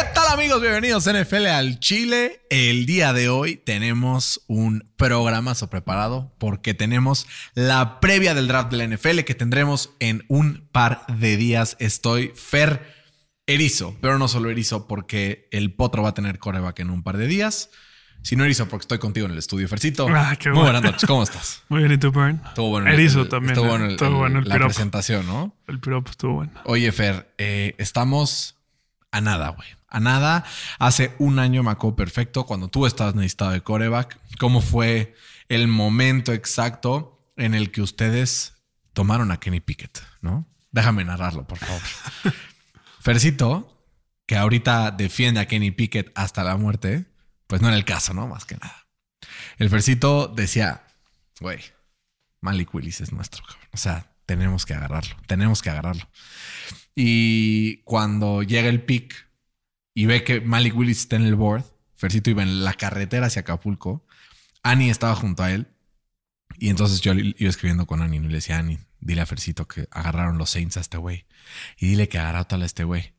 ¿Qué tal amigos? Bienvenidos a NFL al Chile. El día de hoy tenemos un programazo preparado porque tenemos la previa del draft de la NFL que tendremos en un par de días. Estoy fer erizo, pero no solo erizo porque el potro va a tener coreback en un par de días. sino erizo porque estoy contigo en el estudio. Fercito, Ah, qué muy bueno. buenas noches. ¿Cómo estás? Muy bien, ¿y tú, Burn? Estuvo bueno. Erizo el- también. Estuvo ¿eh? bueno, el- Estuvo bueno el la piropo. presentación, ¿no? El piropo estuvo bueno. Oye, Fer, eh, estamos a nada, güey. A nada. Hace un año me acuerdo perfecto cuando tú estabas necesitado de coreback. ¿Cómo fue el momento exacto en el que ustedes tomaron a Kenny Pickett, no? Déjame narrarlo, por favor. Fercito, que ahorita defiende a Kenny Pickett hasta la muerte, pues no era el caso, ¿no? Más que nada. El Fercito decía, güey, Malik Willis es nuestro, cabrón. O sea, tenemos que agarrarlo, tenemos que agarrarlo. Y cuando llega el pick y ve que Malik Willis está en el board, Fercito iba en la carretera hacia Acapulco, Annie estaba junto a él. Y entonces yo iba escribiendo con Annie y le decía, Annie, dile a Fercito que agarraron los Saints a este güey. Y dile que agarró tal a este güey.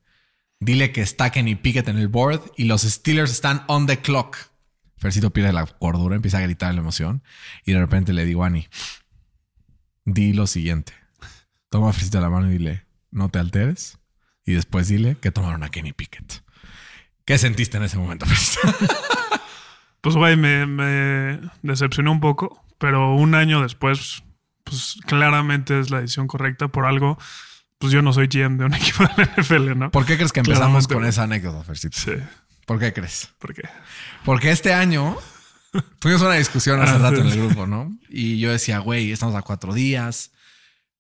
Dile que está Kenny Pickett en el board y los Steelers están on the clock. Fercito pierde la cordura, empieza a gritar la emoción. Y de repente le digo a Annie, di lo siguiente. Toma a Fercito la mano y dile, no te alteres. Y después dile que tomaron a Kenny Pickett. ¿Qué sentiste en ese momento? Pues, güey, me, me decepcionó un poco, pero un año después, pues claramente es la decisión correcta. Por algo, pues yo no soy GM de un equipo de la NFL, ¿no? ¿Por qué crees que empezamos Claramente, con esa anécdota, Fercito? Sí, ¿Por qué crees? ¿por qué? Porque este año tuvimos una discusión hace Ah, rato en el grupo, ¿no? Y yo decía, güey, estamos a cuatro días.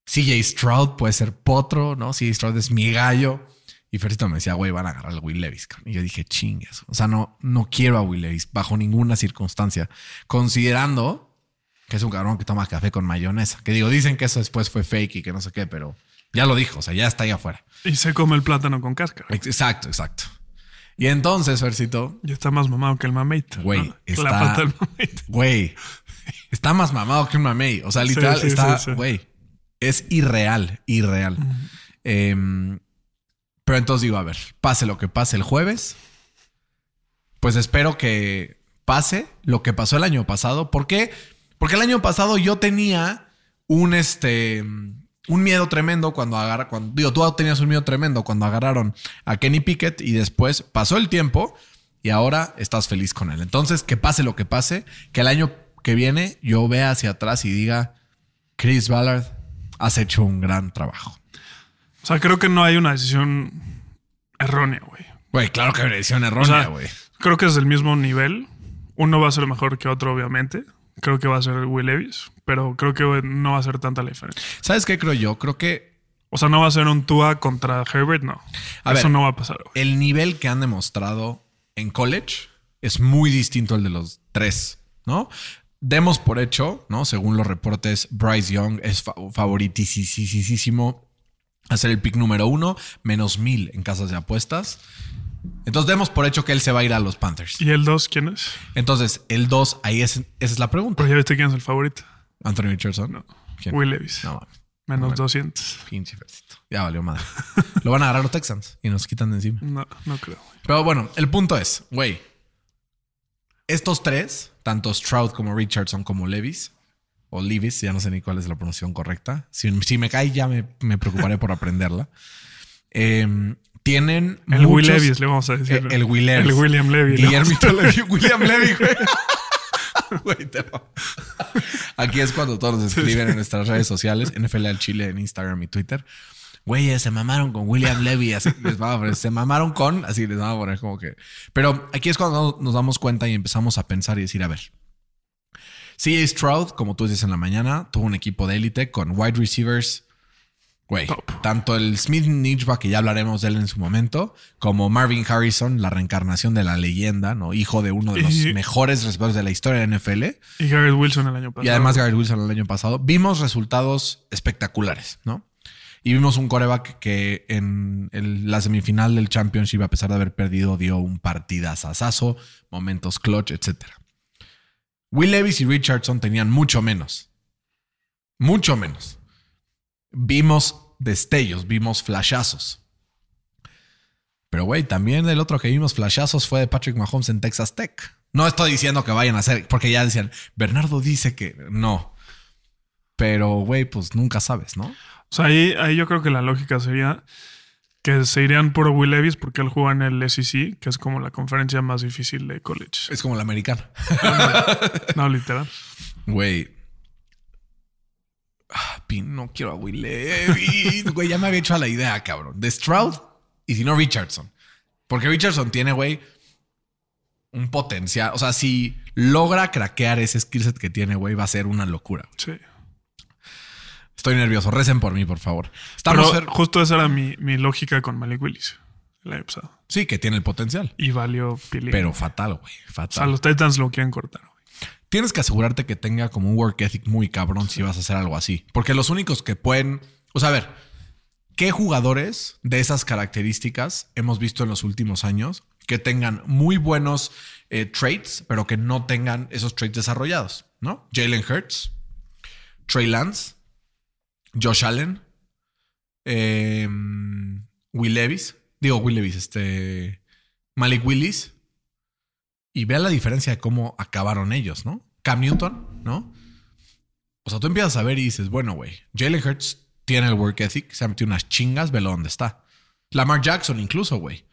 CJ Stroud puede ser potro, ¿no? CJ Stroud es mi gallo. Y Fercito me decía, güey, van a agarrar al Will Levis. Y yo dije, chingas. O sea, no, no quiero a Will Levis bajo ninguna circunstancia. Considerando que es un cabrón que toma café con mayonesa. Que digo, dicen que eso después fue fake y que no sé qué, pero ya lo dijo. O sea, ya está ahí afuera. Y se come el plátano con cáscara. Exacto, exacto. Y entonces, Fercito, Y está más mamado que el mamate. Güey, ¿no? está- La pata del mamate. Güey, está más mamado que un mamey. O sea, literal, sí, está, sí. Es irreal, irreal. Em, pero entonces digo, a ver, pase lo que pase el jueves, pues espero que pase lo que pasó el año pasado. ¿Por qué? Porque el año pasado yo tenía un este. Un miedo tremendo cuando agarra, cuando digo, tú tenías un miedo tremendo cuando agarraron a Kenny Pickett y después pasó el tiempo y ahora estás feliz con él. Entonces, que pase lo que pase, que el año que viene yo vea hacia atrás y diga, Chris Ballard, has hecho un gran trabajo. O sea, creo que no hay una decisión errónea, güey. Güey, claro que decisión O errónea, sea, güey. creo que es del mismo nivel. Uno va a ser mejor que otro, obviamente. Creo que va a ser Will Levis, pero creo que no va a ser tanta la diferencia. ¿Sabes qué creo yo? Creo que O sea, no va a ser un Tua contra Herbert, no. A Eso ver. no va a pasar, güey. el nivel que han demostrado en college es muy distinto al de los tres, ¿no? Demos por hecho, ¿no? Según los reportes, Bryce Young es fa favoritisísimo a ser el pick número uno, menos mil en casas de apuestas. Entonces demos por hecho que él se va a ir a los Panthers. ¿Y el 2 quién es? Entonces, el 2, ahí es, esa es la pregunta. Pues ya viste quién es el favorito. Anthony Richardson. No. ¿Quién? Will Levis. No. Menos bueno. 200. pinche Fercito. Ya valió madre. Lo van a agarrar los Texans y nos quitan de encima. No, no creo. Pero bueno, el punto es, güey, estos tres, tanto Stroud como Richardson como Levis, o Levis, ya no sé ni cuál es la pronunciación correcta. Si, si me cae ya me, me preocuparé por aprenderla. Eh, tienen El Will muchos- Levis, le vamos a decir. El, el Will Levis. El William Levy. William Levy, güey. Güey, te amo. Aquí es cuando todos nos escriben en nuestras redes sociales, NFL al Chile en Instagram y Twitter. Güey, se mamaron con William Levy, así les vamos a poner, se mamaron con, así les vamos a poner como que. Pero aquí es cuando nos damos cuenta y empezamos a pensar y decir, a ver. CJ Stroud, como tú dices en la mañana, tuvo un equipo de élite con wide receivers Güey, tanto el Smith Nijba, que ya hablaremos de él en su momento, como Marvin Harrison, la reencarnación de la leyenda, ¿no? Hijo de uno de los Y- mejores receptores de la historia de la NFL. Y Garrett Wilson el año pasado. Y además Garrett Wilson el año pasado. Vimos resultados espectaculares, ¿no? Y vimos un coreback que en la semifinal del Championship, a pesar de haber perdido, dio un partidazazazo, momentos clutch, etc. Will Levis y Richardson tenían mucho menos. Mucho menos. Vimos destellos, vimos flashazos. Pero, güey, también el otro que vimos flashazos fue de Patrick Mahomes en Texas Tech. No estoy diciendo que vayan a hacer, porque ya decían, Bernardo dice que no. Pero, güey, pues nunca sabes, ¿no? O sea, ahí, ahí yo creo que la lógica sería que se irían por Will Levis porque él juega en el SEC, que es como la conferencia más difícil de college. Es como la americana. No, literal. Güey. Ah, pin, no quiero a Will Levis. Güey, ya me había hecho a la idea, cabrón. De Stroud y si no Richardson. Porque Richardson tiene, güey, un potencial. O sea, si logra craquear ese skill set que tiene, güey, va a ser una locura. Sí. Estoy nervioso. Recen por mí, por favor. Estamos Pero justo esa era mi, mi lógica con Malik Willis el año pasado. Sí, que tiene el potencial. Y valió pili. Pero fatal, güey. o Fatal. sea, los Titans lo quieren cortar. güey. tienes que asegurarte que tenga como un work ethic muy cabrón si vas a hacer algo así. Porque los únicos que pueden. O sea, a ver, ¿qué jugadores de esas características hemos visto en los últimos años que tengan muy buenos eh, traits, pero que no tengan esos traits desarrollados? ¿No? Jalen Hurts, Trey Lance, Josh Allen, eh, Will Levis. Digo, Will Levis, este. Malik Willis. Y vea la diferencia de cómo acabaron ellos, ¿no? Cam Newton, ¿no? O sea, tú empiezas a ver y dices, bueno, güey, Jalen Hurts tiene el work ethic, se ha metido unas chingas, velo dónde está. Lamar Jackson incluso, güey.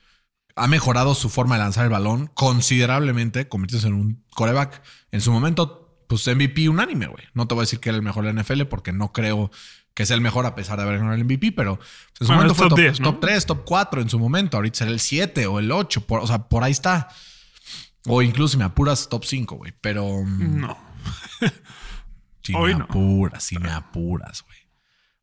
Ha mejorado su forma de lanzar el balón considerablemente, convirtiéndose en un coreback. En su momento, pues MVP unánime, güey. No te voy a decir que era el mejor de la NFL porque no creo que sea el mejor a pesar de haber ganado el MVP, pero en su Bueno, momento es fue top top, 10, ¿no? top 3, top 4 en su momento. Ahorita será el 7 o el 8. por- o sea, por ahí está. O incluso si me apuras, top 5, güey. Pero mm, No. si Hoy me no. apuras, si me apuras, güey.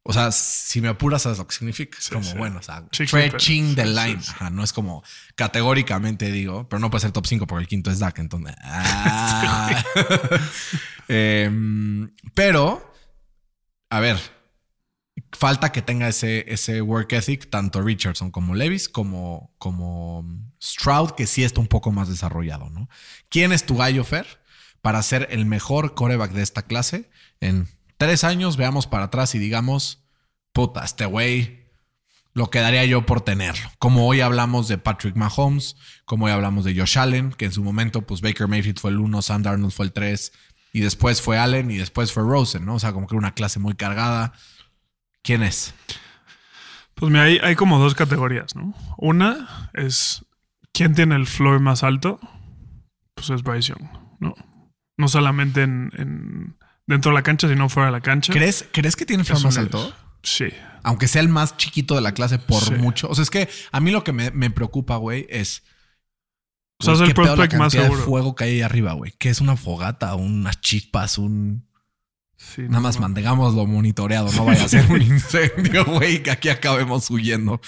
O sea, si me apuras, sabes lo que significa. Es Sí, como, sí. bueno, o sea, stretching the line. sí. Ajá, no es como categóricamente digo, pero no puede ser top 5 porque el quinto es Dak. Entonces, ah. Em, pero, a ver, falta que tenga ese, ese work ethic, tanto Richardson como Levis, como, como Stroud, que sí está un poco más desarrollado, ¿no? ¿Quién es tu gallo, Fer? Para ser el mejor coreback de esta clase. En tres años veamos para atrás y digamos, puta, este güey lo quedaría yo por tenerlo. Como hoy hablamos de Patrick Mahomes, como hoy hablamos de Josh Allen, que en su momento, pues Baker Mayfield fue el 1, Sam Darnold fue el 3, y después fue Allen y después fue Rosen, ¿no? O sea, como que una clase muy cargada. ¿Quién es? Pues mira, hay, hay como dos categorías, ¿no? Una es quién tiene el floor más alto. Pues es Bryce Young, ¿no? No solamente en, en- dentro de la cancha, sino fuera de la cancha. ¿Crees, ¿crees que tiene Es floor más alto? Sí. Aunque sea el más chiquito de la clase por Sí. mucho. O sea, es que a mí lo que me, me preocupa, güey, es. O sea, es el la prospect más cantidad de seguro. fuego que hay ahí arriba, güey. Que es una fogata, unas chispas, un. Sí, Nada no, más mantengámoslo monitoreado, no vaya a ser un incendio, güey, que aquí acabemos huyendo.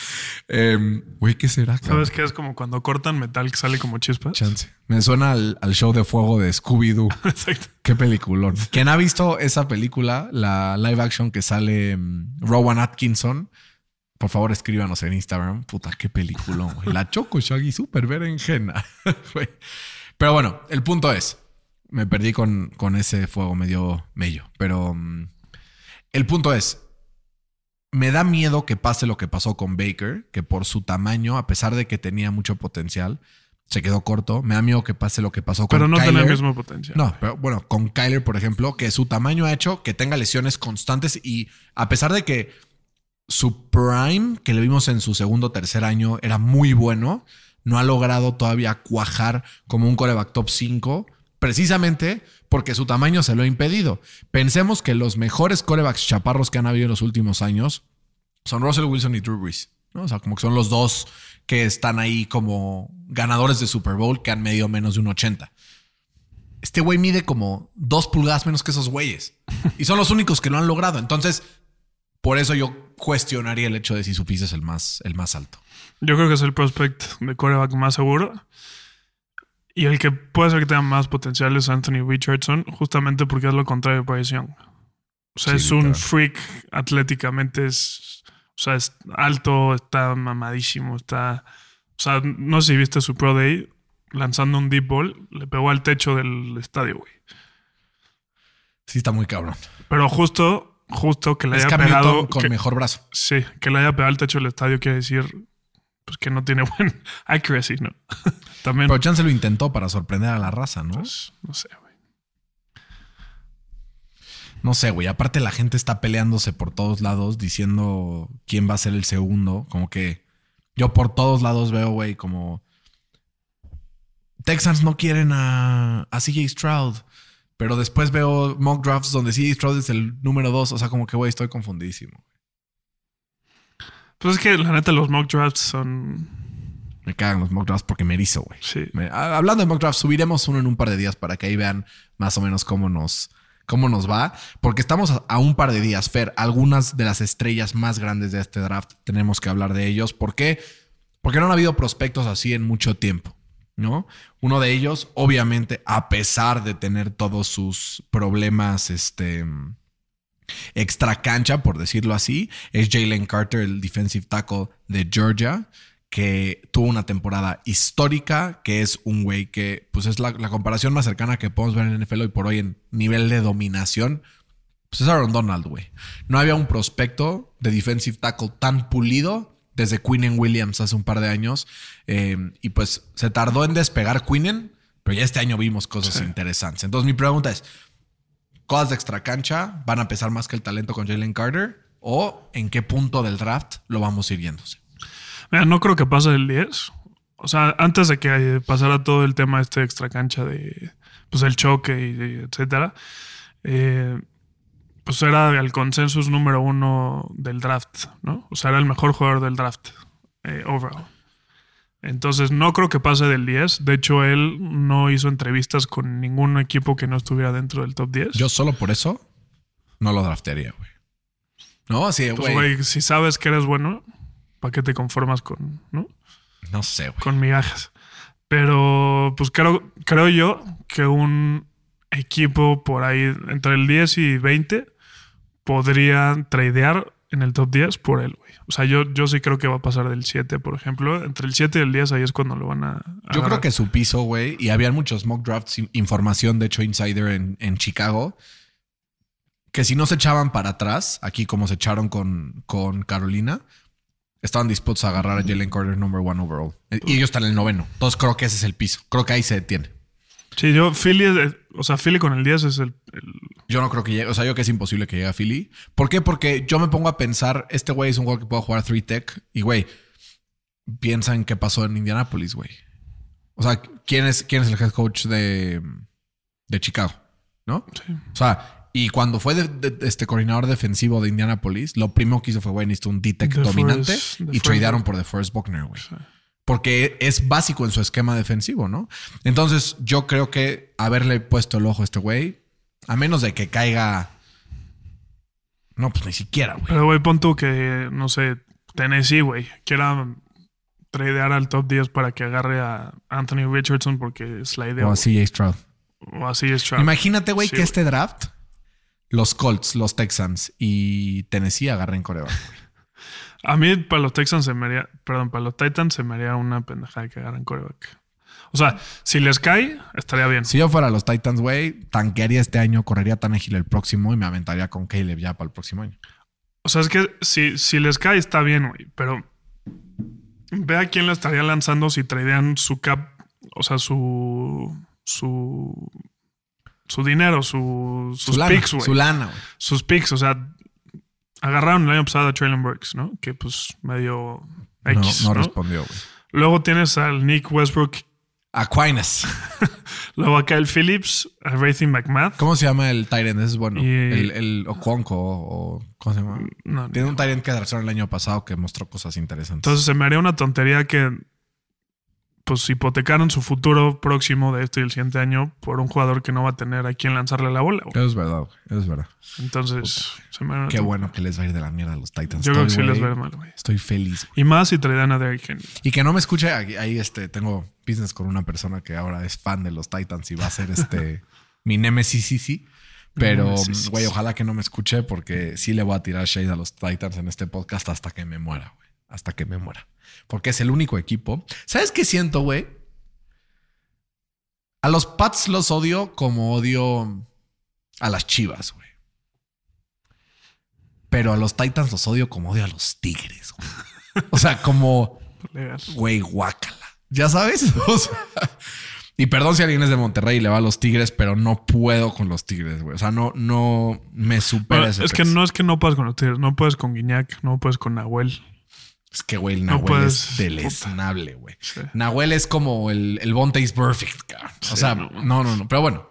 Em, Güey, ¿qué será? cabrón? ¿Sabes qué? Es como cuando cortan metal que sale como chispas. Chance. Me suena al, al show de fuego de Scooby-Doo. Exacto. Qué peliculón. Quien ha visto esa película, la live action que sale mm, Rowan Atkinson, por favor escríbanos en Instagram. Puta, qué peliculón. güey. La Choco Shaggy super berenjena. Pero bueno, el punto es, me perdí con, con ese fuego medio mello, pero mm, el punto es, me da miedo que pase lo que pasó con Baker, que por su tamaño, a pesar de que tenía mucho potencial, se quedó corto. Me da miedo que pase lo que pasó con Pero no tiene el Kyler. mismo potencial. No, pero bueno, con Kyler, por ejemplo, que su tamaño ha hecho que tenga lesiones constantes y a pesar de que su prime, que le vimos en su segundo o tercer año, era muy bueno, no ha logrado todavía cuajar como un coreback top 5, precisamente porque su tamaño se lo ha impedido. Pensemos que los mejores corebacks chaparros que han habido en los últimos años son Russell Wilson y Drew Brees. ¿no? O sea, como que son los dos que están ahí como ganadores de Super Bowl que han medido menos de un 80. Este güey mide como dos pulgadas menos que esos güeyes. Y son los únicos que lo han logrado. Entonces, por eso yo cuestionaría el hecho de si su piso es el más, el más alto. Yo creo que es el prospect de coreback más seguro. Y el que puede ser que tenga más potencial es Anthony Richardson, justamente porque es lo contrario de Bryce Young. O sea, Sí, es un freak atléticamente, es, o sea, es alto, está mamadísimo, está... O sea, no sé si viste su Pro Day lanzando un deep ball, le pegó al techo del estadio, güey. Sí, está muy cabrón. Pero justo, justo que le Es haya pegado... con que- mejor brazo. Sí, que le haya pegado al techo del estadio quiere decir pues, que no tiene buen accuracy, ¿no? También, Pero Chance lo intentó para sorprender a la raza, ¿no? pues, no sé, güey. No sé, güey. Aparte, la gente está peleándose por todos lados diciendo quién va a ser el segundo. Como que yo por todos lados veo, güey, como Texans no quieren a, a CJ Stroud. Pero después veo mock drafts donde CJ Stroud es el número dos. O sea, como que, güey, estoy confundidísimo. Pues es que la neta los mock drafts son... Me cagan los mock drafts porque me erizo, güey. Sí. Me- a- hablando de mock drafts, subiremos uno en un par de días para que ahí vean más o menos cómo nos, cómo nos va. Porque estamos a, a un par de días, Fer. Algunas de las estrellas más grandes de este draft tenemos que hablar de ellos. ¿Por qué? Porque no han habido prospectos así en mucho tiempo. ¿No? Uno de ellos, obviamente, a pesar de tener todos sus problemas, este extra cancha, por decirlo así, es Jalen Carter, el defensive tackle de Georgia, que tuvo una temporada histórica, que es un güey que, pues es la, la comparación más cercana que podemos ver en NFL hoy por hoy en nivel de dominación. Pues es Aaron Donald, güey. No había un prospecto de defensive tackle tan pulido desde Quinnen Williams hace un par de años. Eh, y pues se tardó en despegar Quinnen, pero ya este año vimos cosas Sí. interesantes. Entonces mi pregunta es, cosas de extra cancha van a pesar más que el talento con Jalen Carter o en qué punto del draft lo vamos a ir yéndose. Mira, no creo que pase el 10. O sea, antes de que pasara todo el tema este extra cancha de pues el choque y, y etcétera, eh, pues era el consensus número uno del draft, ¿no? O sea, era el mejor jugador del draft eh, overall. Entonces, no creo que pase del 10. De hecho, él no hizo entrevistas con ningún equipo que no estuviera dentro del top 10. Yo solo por eso no lo draftearía, güey. No, así, pues, güey. güey, si sabes que eres bueno, ¿para qué te conformas con, ¿no? No sé, güey. con migajas. Pero pues creo, creo yo que un equipo por ahí entre el 10 y 20 podría tradear en el top 10 por él, güey. O sea, yo, yo sí creo que va a pasar del 7, por ejemplo. Entre el 7 y el 10 ahí es cuando lo van a... Yo creo que su piso, güey, y habían muchos mock drafts, in- información, de hecho, insider en, en Chicago, que si no se echaban para atrás, aquí como se echaron con, con Carolina, estaban dispuestos a agarrar a Jalen Carter number one overall. Y ellos están en el noveno. Entonces creo que ese es el piso. Creo que ahí se detiene. Sí, yo, Philly, o sea, Philly con el 10 es el... el- Yo no creo que llegue. O sea, yo que es imposible que llegue a Philly. ¿Por qué? Porque yo me pongo a pensar, este güey es un jugador que puede jugar 3-tech. Y, güey, piensa en qué pasó en Indianapolis, güey. O sea, ¿quién es, quién es el head coach de, de Chicago? ¿No? sí. O sea, y cuando fue de- de- este coordinador defensivo de Indianapolis, lo primero que hizo fue, güey, necesito un D-Tech The dominante. The y tradearon por DeForest Buckner, güey. Porque es básico en su esquema defensivo, ¿no? Entonces, yo creo que haberle puesto el ojo a este güey, a menos de que caiga. No, pues ni siquiera, güey. Pero, güey, pon tú que, no sé, Tennessee, güey, quiera tradear al top 10 para que agarre a Anthony Richardson porque es la idea. O así, Stroud. O así es Stroud. Imagínate, güey, Sí, que este draft, los Colts, los Texans y Tennessee agarren coreback. A mí, para los Texans se me haría, perdón, para los Titans se me haría una pendejada que agarren coreback. O sea, si les cae, estaría bien. Si yo fuera los Titans, güey, tanquearía este año, correría tan ágil el próximo y me aventaría con Caleb ya para el próximo año. O sea, es que si, si les cae, está bien, güey. Pero ve a quién le estaría lanzando si tradean su cap, o sea, su. su. su dinero, su, sus Su picks, güey. su lana, güey. sus picks, o sea, agarraron el año pasado a Traylon Burks, ¿no? Que pues medio X, no, ¿no? no respondió, güey. Luego tienes al Nick Westbrook, Aquinas. luego a Kyle Phillips, a Racing McMath. ¿Cómo se llama el Tyrant? Es bueno. Y- El, el Oconco o ¿cómo se llama? No, Tiene un Tyrant que atrasaron el año pasado que mostró cosas interesantes. Entonces se me haría una tontería que pues hipotecaron su futuro próximo de este y el siguiente año por un jugador que no va a tener a quien lanzarle la bola. güey. Eso es verdad, güey. Es verdad. Entonces, se me- Qué bueno que les va a ir de la mierda a los Titans. Yo creo que sí Estoy, les va a ir mal, güey. Estoy feliz. güey. Y más si traerán a Derrick Henry. Y que no me escuche, ahí este, tengo business con una persona que ahora es fan de los Titans y va a ser este mi nemesis, sí, sí. Pero, güey, ojalá que no me escuche porque sí le voy a tirar shade a los Titans en este podcast hasta que me muera, güey. Hasta que me muera. Porque es el único equipo. ¿Sabes qué siento, güey? A los Pats los odio como odio a las Chivas, güey. Pero a los Titans los odio como odio a los Tigres, güey. O sea, como... Güey, guácala. ¿Ya sabes? O sea, y perdón si alguien es de Monterrey y le va a los Tigres, pero no puedo con los Tigres, güey. O sea, no, no me supera Bueno, ese es que no es que no puedes con los Tigres, no puedes con Guiñac, no puedes con Nahuel. Es que, güey, el no Nahuel es deleznable, güey. Sí. Nahuel es como el, el Bonte's Perfect, cabrón. O Sí, sea, no. no, no, no. Pero bueno,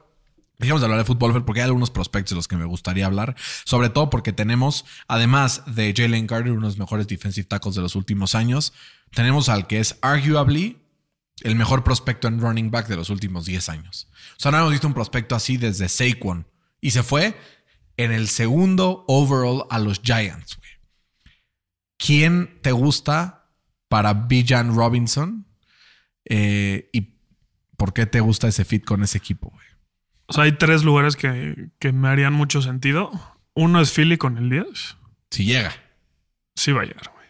dejemos de hablar de fútbol, porque hay algunos prospectos de los que me gustaría hablar. Sobre todo porque tenemos, además de Jalen Carter, uno de los mejores defensive tackles de los últimos años, tenemos al que es arguably el mejor prospecto en running back de los últimos 10 años. O sea, no hemos visto un prospecto así desde Saquon. Y se fue en el segundo overall a los Giants, güey. ¿Quién te gusta para Bijan Robinson? Eh, ¿Y por qué te gusta ese fit con ese equipo, güey? O sea, hay tres lugares que, que me harían mucho sentido. Uno es Philly con el 10. Si llega. Sí va a llegar, güey.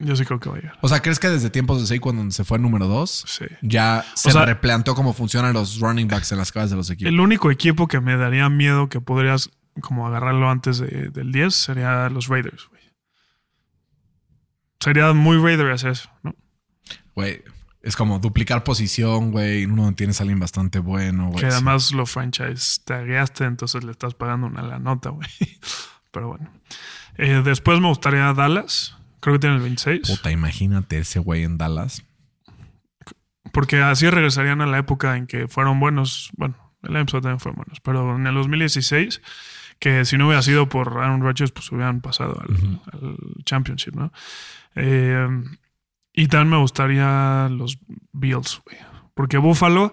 Yo sí creo que va a llegar. O sea, ¿crees que desde tiempos de Saquon, donde se fue número 2, Sí. ya se O sea- replanteó cómo funcionan los running backs en las cabezas de los equipos? El único equipo que me daría miedo que podrías como agarrarlo antes de- del 10 sería los Raiders. Sería muy Raiders eso, ¿no? Güey, es como duplicar posición, güey. Uno tienes a alguien bastante bueno, güey. que sí. además lo franchise tagueaste, entonces le estás pagando una la nota, güey. Pero bueno. Eh, después me gustaría Dallas. Creo que tiene el 26. Puta, imagínate ese güey en Dallas. Porque así regresarían a la época en que fueron buenos. Bueno, el año también fueron buenos. Pero en el 2016, que si no hubiera sido por Aaron Rodgers, pues hubieran pasado al, al Championship, ¿no? Eh, y también me gustaría los Bills, güey. Porque Buffalo,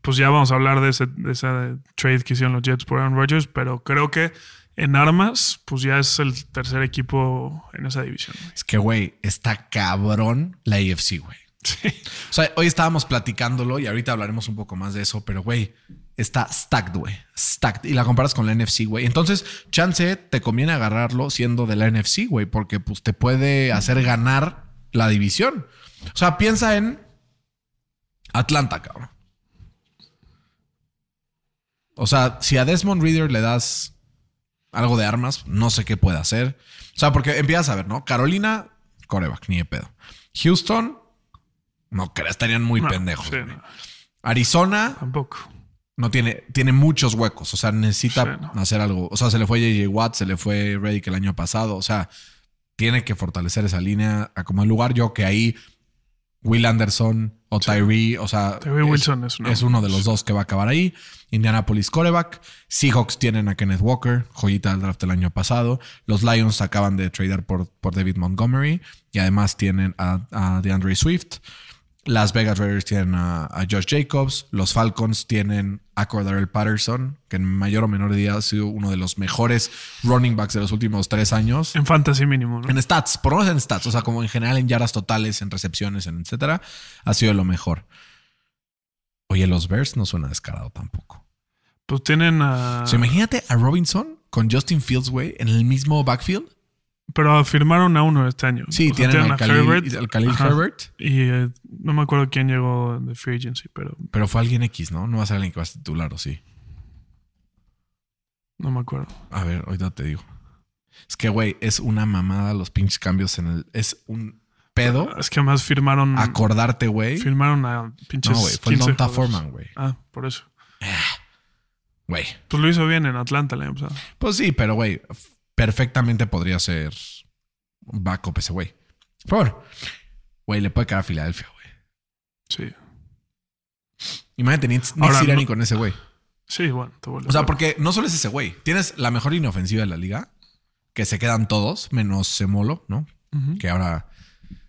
pues ya vamos a hablar de ese, de ese trade que hicieron los Jets por Aaron Rodgers, pero creo que en armas, pues ya es el tercer equipo en esa división. güey. Es que, güey, está cabrón la AFC, güey. O sea, hoy estábamos platicándolo y ahorita hablaremos un poco más de eso, pero güey, está stacked, güey. Stacked. Y la comparas con la NFC, güey. Entonces, chance te conviene agarrarlo siendo de la NFC, güey, porque pues te puede hacer ganar la división. O sea, piensa en Atlanta, cabrón. O sea, si a Desmond Reader le das algo de armas, no sé qué puede hacer. O sea, porque empiezas a ver, ¿no? Carolina, coreback, ni de pedo. Houston, no creas, estarían muy No, pendejos. sí, güey. no, Arizona tampoco. no tiene, tiene muchos huecos. O sea, necesita Sí, no. hacer algo. O sea, se le fue JJ Watt, se le fue Reddick el año pasado. O sea, tiene que fortalecer esa línea a como el lugar. Yo que ahí Will Anderson o Tyree, o sea, Tyree Wilson es una- es uno de los dos que va a acabar ahí. Indianapolis coreback. Seahawks tienen a Kenneth Walker, joyita del draft del año pasado. Los Lions acaban de tradear por, por David Montgomery y además tienen a, a DeAndre Swift. Las Vegas Raiders tienen a, a Josh Jacobs. Los Falcons tienen a Cordarrelle Patterson, que en mayor o menor medida ha sido uno de los mejores running backs de los últimos tres años. En fantasy mínimo, ¿no? En stats, por lo menos en stats, o sea, como en general en yardas totales, en recepciones, en etcétera, ha sido lo mejor. Oye, los Bears no suena descarado tampoco. Pues tienen a. O sea, imagínate a Robinson con Justin Fields, güey, en el mismo backfield. Pero firmaron a uno este año. Sí, O sea, tienen al Khalil, Herbert. al Khalil Ajá. Herbert, Y eh, no me acuerdo quién llegó de Free Agency, pero pero fue alguien X, ¿no? No va a ser alguien que va a titular, ¿o sí? no me acuerdo. A ver, ahorita te digo. Es que, güey, es una mamada los pinches cambios en el... Es un pedo Es que además firmaron. acordarte, güey. Firmaron a pinches. No, güey, fue el 15 Donta jugadores. Foreman, güey. Ah, por eso. Güey. Pues lo hizo bien en Atlanta el año pasado. Pues sí, pero güey, perfectamente podría ser un backup ese güey. Pero bueno, güey, le puede caer a Filadelfia, güey. Sí. Imagínate, Nick, Nick Ahora, no- con ese güey. Sí, bueno, te vuelvo O sea, porque no solo es ese güey. Tienes la mejor línea ofensiva de la liga, que se quedan todos, menos Semolo, ¿no? Que ahora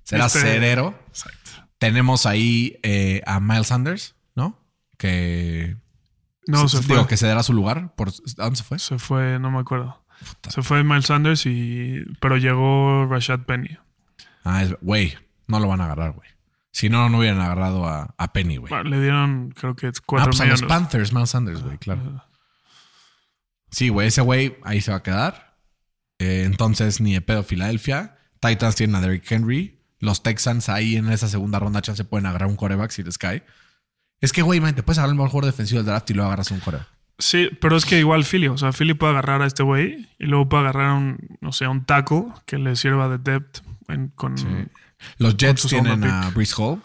será Este- Cerero. Exacto. Tenemos ahí eh, a Miles Sanders, ¿no? Que. No, se, digo, fue. que cederá su lugar. Por, ¿A dónde se fue? Se fue, no me acuerdo. Se fue Miles Sanders y. Pero llegó Rashad Penny. Ah, es- güey, no lo van a agarrar, güey. Si no, no hubieran agarrado a, a Penny, güey. Bueno, le dieron, creo que Ah, cuatro pues a los millones. Panthers, Miles Sanders, güey, claro. Sí, güey, ese güey ahí se va a quedar. Eh, entonces, ni de pedo Filadelfia. Titans tienen a Derrick Henry. Los Texans ahí en esa segunda ronda chance pueden agarrar un coreback si les cae. Es que, güey, man, te puedes agarrar el mejor jugador defensivo del draft y luego agarras un coreback. Sí, pero es que igual Philly, o sea, Philly puede agarrar a este güey y luego puede agarrar un, no sé, un taco que le sirva de depth en- con. Sí. Los Jets tienen a Brees Hall.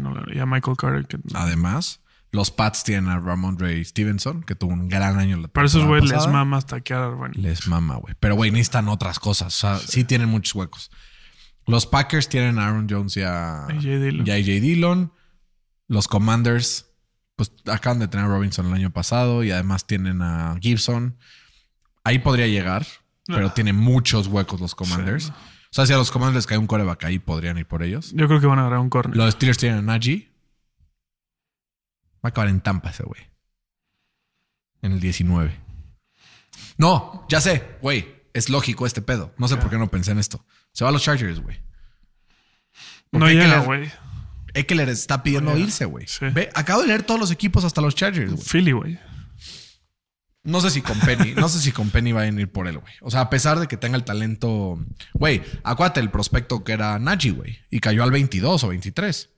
no, y a Michael Carter. Que, Además, los Pats tienen a Ramondre Stevenson, que tuvo un gran año la para esos güeyes les mama hackear. Bueno, Les mama, güey. Pero, güey, necesitan otras cosas. O sea, sí. tienen muchos huecos. Los Packers tienen a Aaron Jones y a AJ Dillon. y a AJ Dillon. Los Commanders, pues acaban de tener a Robinson el año pasado y además tienen a Gibson. Ahí podría llegar, pero Ah. tiene muchos huecos los Commanders. Sí. O sea, si a los Commanders les cae un coreback ahí, podrían ir por ellos. Yo creo que van a agarrar un corner. Los Steelers tienen a Najee. Va a acabar en Tampa ese güey. En el 19. No, ya sé, güey. Es lógico este pedo. No sé por qué no pensé en esto. Se va a los Chargers, güey. no llega, güey. Eckler está pidiendo llega. irse, güey. Sí. Acabo de leer todos los equipos hasta los Chargers, güey. Philly, güey. No sé si con Penny, no sé si con Penny va a ir por él, güey. O sea, a pesar de que tenga el talento, güey, acuérdate el prospecto que era Najee, güey, y cayó al 22 o 23.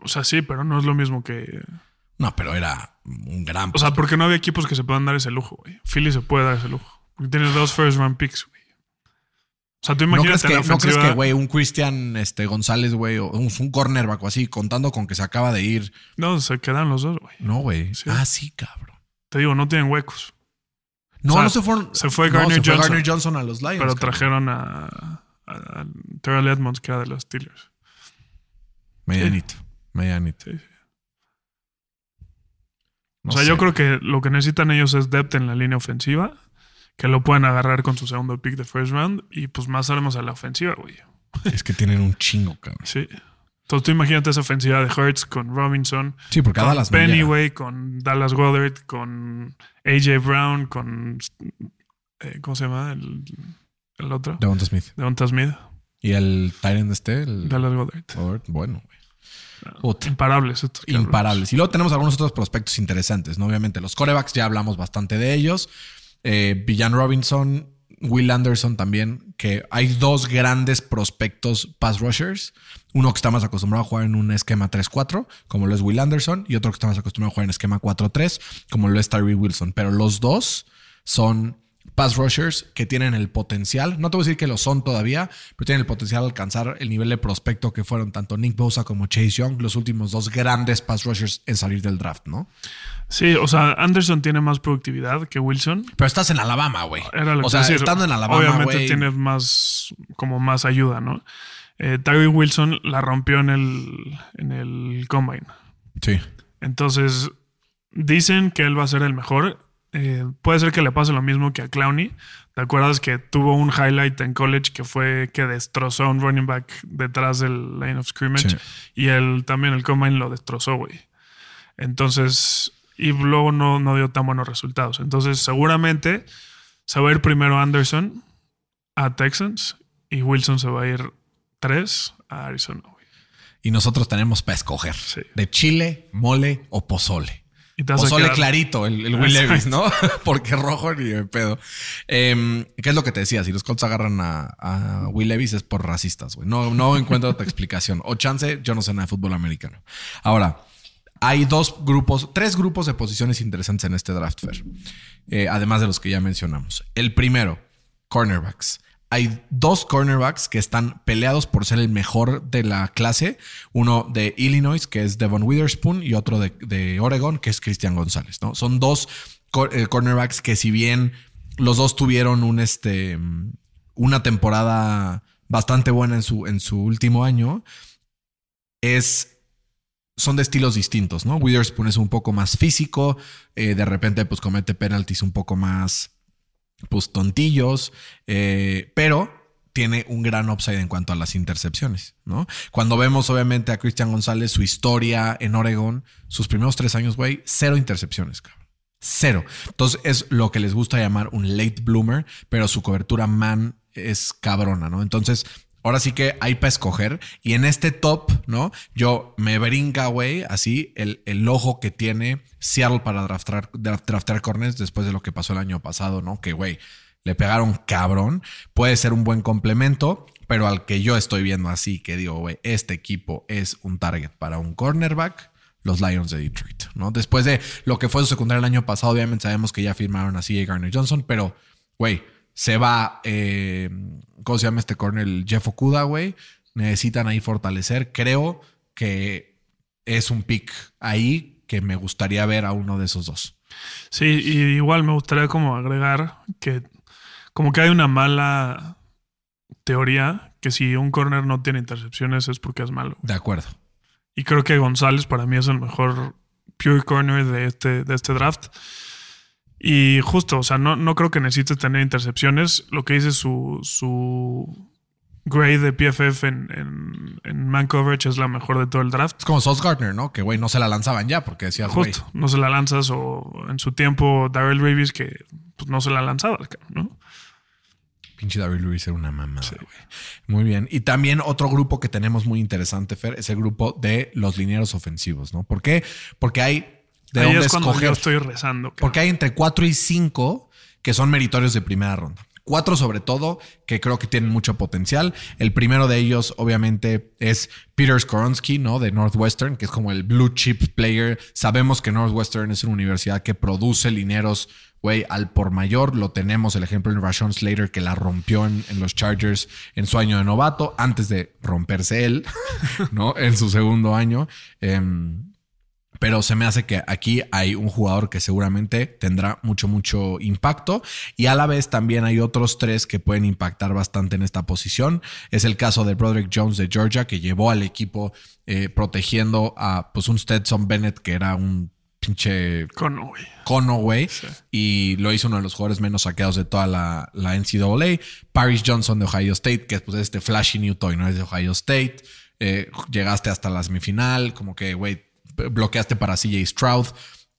O sea, sí, pero no es lo mismo que. No, pero era un gran. O sea, porque no había equipos que se puedan dar ese lujo, güey. Philly se puede dar ese lujo. Porque tiene dos first round picks, güey. O sea, tú ¿No imagínate crees, que, la ¿No crees que, güey, un Christian este, González, güey, o un, un cornerback o así, contando con que se acaba de ir? No, se quedan los dos, güey. No, güey. Sí. Ah, sí, cabrón. Te digo, no tienen huecos. No, O sea, no se fueron. se fue no, Gardner se fue Johnson. Gardner Johnson a los Lions. Pero cabrón. trajeron a, a, a Terrell Edmonds, que era de los Steelers. Medianito. Medianito. Sí, sí. No o sea, sé. yo creo que lo que necesitan ellos es depth en la línea ofensiva, que lo pueden agarrar con su segundo pick de first round y pues más armas a la ofensiva, güey. Es que tienen un chingo, cabrón. Sí. Entonces tú imagínate esa ofensiva de Hurts con Robinson, Sí, porque a con Dallas no Penny, llega. güey, con Dallas Goddard, con AJ Brown, con eh, ¿cómo se llama? El, el otro. Devonta Smith. Devonta Smith, Y el Tyrant este, el Dallas Goddard. Howard, bueno, güey. Puta. Imparables estos. Imparables. Y luego tenemos algunos otros prospectos interesantes, ¿no? Obviamente, los corebacks, ya hablamos bastante de ellos. Eh, Robinson, Will Anderson también, que hay dos grandes prospectos pass rushers. Uno que está más acostumbrado a jugar en un esquema 3-4, como lo es Will Anderson, y otro que está más acostumbrado a jugar en esquema 4-3, como lo es Tyree Wilson. Pero los dos son pass rushers que tienen el potencial, no te voy a decir que lo son todavía, pero tienen el potencial de alcanzar el nivel de prospecto que fueron tanto Nick Bosa como Chase Young, los últimos dos grandes pass rushers en salir del draft, ¿no? Sí, o sea, Anderson tiene más productividad que Wilson. Pero estás en Alabama, güey. O sea, decir. estando en Alabama, Obviamente güey. tiene más, como más ayuda, ¿no? Eh, Tyree Wilson la rompió en el, en el combine. Sí. Entonces, dicen que él va a ser el mejor. Eh, puede ser que le pase lo mismo que a Clowney. ¿Te acuerdas que tuvo un highlight en college que fue que destrozó a un running back detrás del line of scrimmage? Sí. Y él también el combine lo destrozó, güey. Entonces, y luego no, no dio tan buenos resultados. Entonces, seguramente se va a ir primero Anderson a Texans y Wilson se va a ir tres a Arizona, güey. Y nosotros tenemos para escoger. Sí. De chile, mole o pozole. Y te Pozole quedar- clarito, el, el Will. Levis, ¿no? Porque rojo ni de pedo. Em, ¿Qué es lo que te decía? Si los Colts agarran a, a Will Levis es por racistas, güey. No, no encuentro otra explicación. O chance, yo no sé nada de fútbol americano. Ahora, hay dos grupos, tres grupos de posiciones interesantes en este draft fair. Eh, además de los que ya mencionamos. El primero, cornerbacks. Hay dos cornerbacks que están peleados por ser el mejor de la clase. Uno de Illinois, que es Devon Witherspoon, y otro de, de Oregon, que es Cristian González. ¿no? Son dos eh, cornerbacks que si bien los dos tuvieron este, una temporada bastante buena en su, en su último año, son de estilos distintos, ¿no? Witherspoon es un poco más físico, eh, de repente pues comete penalties un poco más pues tontillos, eh, pero tiene un gran upside en cuanto a las intercepciones, ¿no? Cuando vemos obviamente a Cristian González, su historia en Oregon, sus primeros tres años, güey, cero intercepciones, cabrón. Cero. Entonces es lo que les gusta llamar un late bloomer, pero su cobertura man es cabrona, ¿no? Entonces, ahora sí que hay para escoger. Y en este top, ¿no? Yo me brinca, güey, así el, el, ojo que tiene Seattle para draftar, draftar corners después de lo que pasó el año pasado, ¿no? Que, güey, le pegaron cabrón. Puede ser un buen complemento, pero al que yo estoy viendo así, que digo, güey, este equipo es un target para un cornerback los Lions de Detroit, ¿no? Después de lo que fue su secundaria el año pasado, obviamente sabemos que ya firmaron a Garner Johnson, pero, güey, se va, eh, ¿cómo se llama este corner? Jeff Okuda, güey. Necesitan ahí fortalecer. Creo que es un pick ahí que me gustaría ver a uno de esos dos. Sí, y igual me gustaría como agregar que como que hay una mala teoría que si un corner no tiene intercepciones es porque es malo. De acuerdo. Y creo que González para mí es el mejor pure corner de este, de este draft. Y justo, o sea, no, no creo que necesites tener intercepciones. Lo que dice su, su grade de PFF en, en, man coverage es la mejor de todo el draft. Es como Sauce Gardner, ¿no? Que, güey, no se la lanzaban ya porque decías, Justo, no se la lanzas. O en su tiempo, Darrell Reeves, que pues, no se la lanzaba, ¿no? Pinche David Luis era una mamada, güey. Muy bien. Y también otro grupo que tenemos muy interesante, Fer, es el grupo de los linieros ofensivos, ¿no? ¿Por qué? Porque hay de Ahí es cuando yo estoy rezando. Porque hay entre 4 y 5 que son meritorios de primera ronda. Cuatro sobre todo que creo que tienen mucho potencial. El primero de ellos obviamente es Peter Skoronsky, ¿no? De Northwestern, que es como el blue chip player. Sabemos que Northwestern es una universidad que produce lineros güey, al por mayor. Lo tenemos el ejemplo en Rashon Slater que la rompió en, los Chargers en su año de novato, antes de romperse él, ¿no? En su segundo año. Em, pero se me hace que aquí hay un jugador que seguramente tendrá mucho, mucho impacto y a la vez también hay otros tres que pueden impactar bastante en esta posición. Es el caso de Broderick Jones de Georgia, que llevó al equipo eh, protegiendo a pues, un Stetson Bennett, que era un pinche cono, güey. Y lo hizo uno de los jugadores menos saqueados de toda la, la NCAA. Paris Johnson de Ohio State, que es pues, este flashy new toy, ¿no? Es de Ohio State. Eh, llegaste hasta la semifinal, como que, güey, bloqueaste para CJ Stroud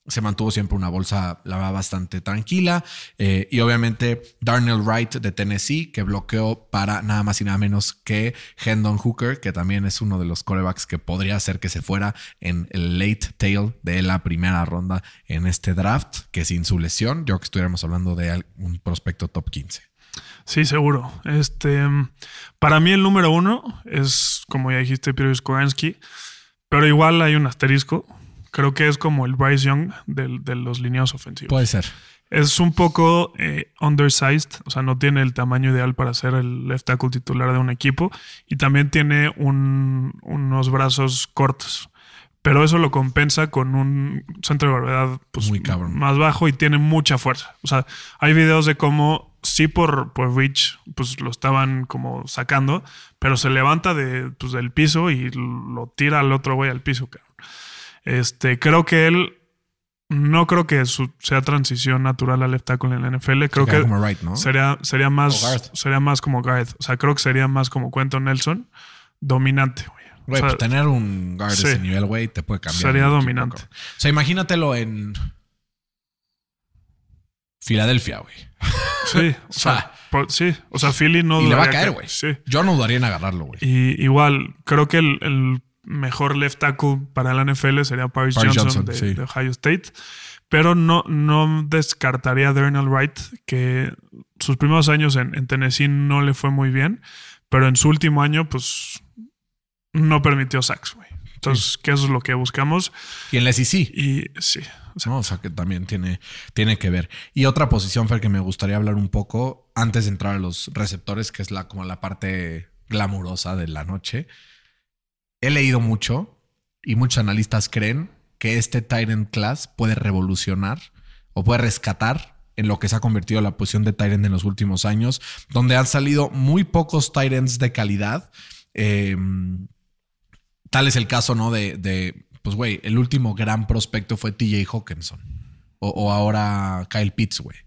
se mantuvo siempre una bolsa, la verdad, bastante tranquila. Eh, y obviamente Darnell Wright de Tennessee, que bloqueó para nada más y nada menos que Hendon Hooker, que también es uno de los corebacks que podría hacer que se fuera en el late tail de la primera ronda en este draft, que sin su lesión, yo que estuviéramos hablando de un prospecto top 15. Sí, seguro. Este, para mí el número uno es, como ya dijiste, Peter Skoransky, pero igual hay un asterisco creo que es como el Bryce Young de, los lineados ofensivos. Puede ser. Es un poco eh, undersized, o sea, no tiene el tamaño ideal para ser el left tackle titular de un equipo y también tiene unos brazos cortos. Pero eso lo compensa con un centro de gravedad pues, Muy más bajo y tiene mucha fuerza. O sea, hay videos de cómo sí por, por Rich pues lo estaban como sacando, pero se levanta de, pues, del piso y lo tira al otro güey al piso, cabrón. Este, creo que él no creo que sea transición natural al left tackle en la NFL. Creo que sería, sería, más, sería más como Gareth. O sea, creo que sería más como Cuento Nelson, dominante, güey. Güey, pues tener un guard de ese nivel, güey, te puede cambiar. Sería dominante. o sea, imagínatelo en Filadelfia, güey. Sí, o sea, sí. O sea, Philly no y le va a caer, güey. Sí. Yo no dudaría en agarrarlo, güey. Y igual, creo que el mejor left tackle para la NFL sería Paris, Johnson, de, Ohio State. Pero no, no descartaría a Darnell Wright, que sus primeros años en, Tennessee no le fue muy bien, pero en su último año, pues no permitió sacks, güey. Entonces, que eso es lo que buscamos. Y en la SEC. Y sí. O sea, que también tiene, tiene que ver. Y otra posición, Fer, que me gustaría hablar un poco antes de entrar a los receptores, que es la, como la parte glamurosa de la noche he leído mucho y muchos analistas creen que este Tyrant Class puede revolucionar o puede rescatar en lo que se ha convertido la posición de Tyrant en los últimos años, donde han salido muy pocos Tyrants de calidad. Em, tal es el caso, ¿no? De, pues, güey, el último gran prospecto fue TJ Hawkinson o, ahora Kyle Pitts, güey.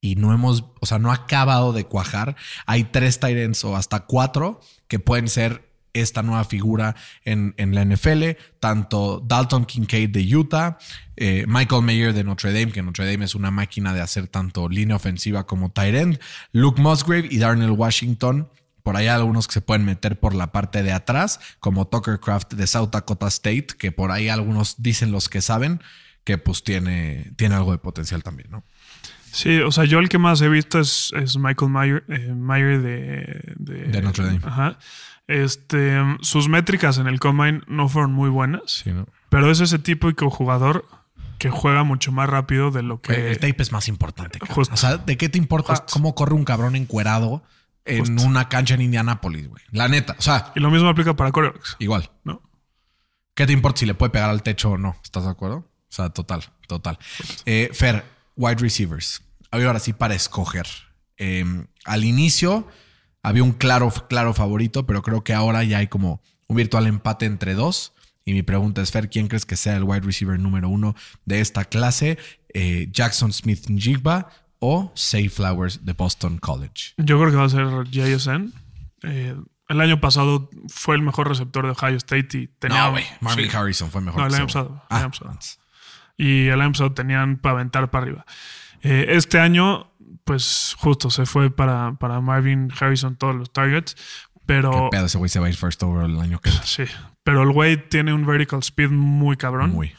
y no hemos, o sea, no ha acabado de cuajar. Hay tres Tyrants o hasta cuatro que pueden ser esta nueva figura en, en la NFL, tanto Dalton Kincaid de Utah, eh, Michael Mayer de Notre Dame, que Notre Dame es una máquina de hacer tanto línea ofensiva como tight end, Luke Musgrave y Darnell Washington. Por ahí hay algunos que se pueden meter por la parte de atrás, como Tucker Craft de South Dakota State, que por ahí algunos dicen los que saben que pues tiene, tiene algo de potencial también, ¿no? Sí, o sea, yo el que más he visto es, es Michael Mayer, eh, Mayer de, de, De Notre Dame. Ajá. Este, sus métricas en el Combine no fueron muy buenas, Sí, ¿no? pero es ese tipo de jugador que juega mucho más rápido de lo que... el tape es más importante. Justo. O sea, ¿de qué te importa Justo. cómo corre un cabrón encuerado en Justo. una cancha en Indianápolis, güey? La neta, o sea, Y lo mismo aplica para corebacks, igual. ¿no? ¿Qué te importa si le puede pegar al techo o no? ¿Estás de acuerdo? O sea, total, total. Eh, Fer, wide receivers. Había ahora sí para escoger. Eh, al inicio había un claro, claro favorito, pero creo que ahora ya hay como un virtual empate entre dos. Y mi pregunta es, Fer, ¿quién crees que sea el wide receiver número uno de esta clase? Eh, Jackson Smith Njigba o Say Flowers de Boston College. Yo creo que va a ser JSN. Eh, el año pasado fue el mejor receptor de Ohio State y tenía... No, güey. Marvin sí. Harrison fue mejor. No, el año pasado, el Ah, año pasado. y el año pasado tenían para aventar para arriba. Eh, este año, pues justo se fue para, para Marvin Harrison todos los targets, Qué pero pedo, ese güey se va a ir first over el año que viene. sí, pero el güey tiene un vertical speed muy cabrón Muy.